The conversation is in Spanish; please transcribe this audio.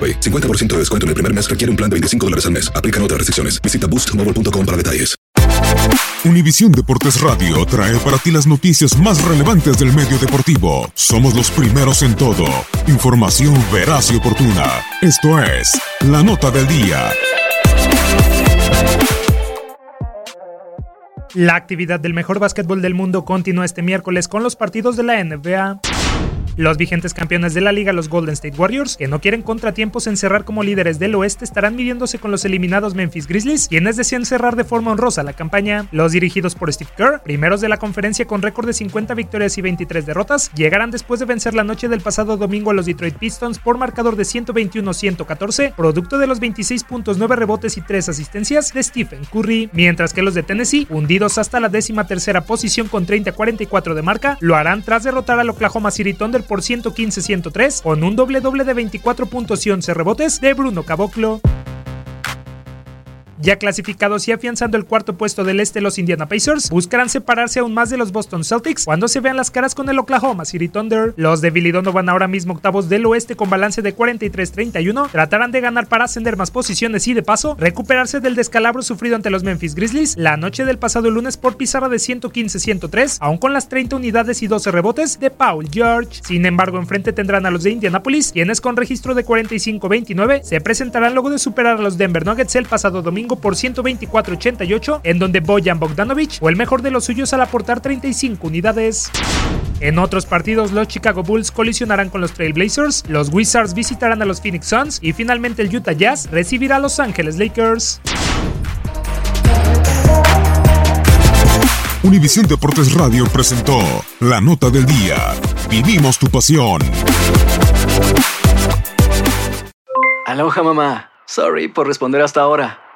AroPay. 50% de descuento en el primer mes requiere un plan de 25 dólares al mes. Aplican otras restricciones. Visita boostmobile.com para detalles. Univisión Deportes Radio trae para ti las noticias más relevantes del medio deportivo. Somos los primeros en todo. Información veraz y oportuna. Esto es La Nota del Día. La actividad del mejor básquetbol del mundo continúa este miércoles con los partidos de la NBA. Los vigentes campeones de la liga, los Golden State Warriors, que no quieren contratiempos en cerrar como líderes del oeste, estarán midiéndose con los eliminados Memphis Grizzlies, quienes desean cerrar de forma honrosa la campaña. Los dirigidos por Steve Kerr, primeros de la conferencia con récord de 50 victorias y 23 derrotas, llegarán después de vencer la noche del pasado domingo a los Detroit Pistons por marcador de 121-114, producto de los 26 puntos, 9 rebotes y 3 asistencias de Stephen Curry, mientras que los de Tennessee, hundidos hasta la décima tercera posición con 30-44 de marca, lo harán tras derrotar al Oklahoma City Thunder por 115-103 con un doble doble de 24 puntos y 11 rebotes de Bruno Caboclo. Ya clasificados y afianzando el cuarto puesto del este, los Indiana Pacers buscarán separarse aún más de los Boston Celtics cuando se vean las caras con el Oklahoma City Thunder. Los de Billy van ahora mismo octavos del oeste con balance de 43-31. Tratarán de ganar para ascender más posiciones y de paso recuperarse del descalabro sufrido ante los Memphis Grizzlies la noche del pasado lunes por pizarra de 115-103, aún con las 30 unidades y 12 rebotes de Paul George. Sin embargo, enfrente tendrán a los de Indianapolis, quienes con registro de 45-29 se presentarán luego de superar a los Denver Nuggets el pasado domingo por 124-88, en donde Bojan Bogdanovic fue el mejor de los suyos al aportar 35 unidades. En otros partidos, los Chicago Bulls colisionarán con los Trailblazers, los Wizards visitarán a los Phoenix Suns y finalmente el Utah Jazz recibirá a Los Ángeles Lakers. Univisión Deportes Radio presentó La Nota del Día. Vivimos tu pasión. Aloha mamá. Sorry por responder hasta ahora.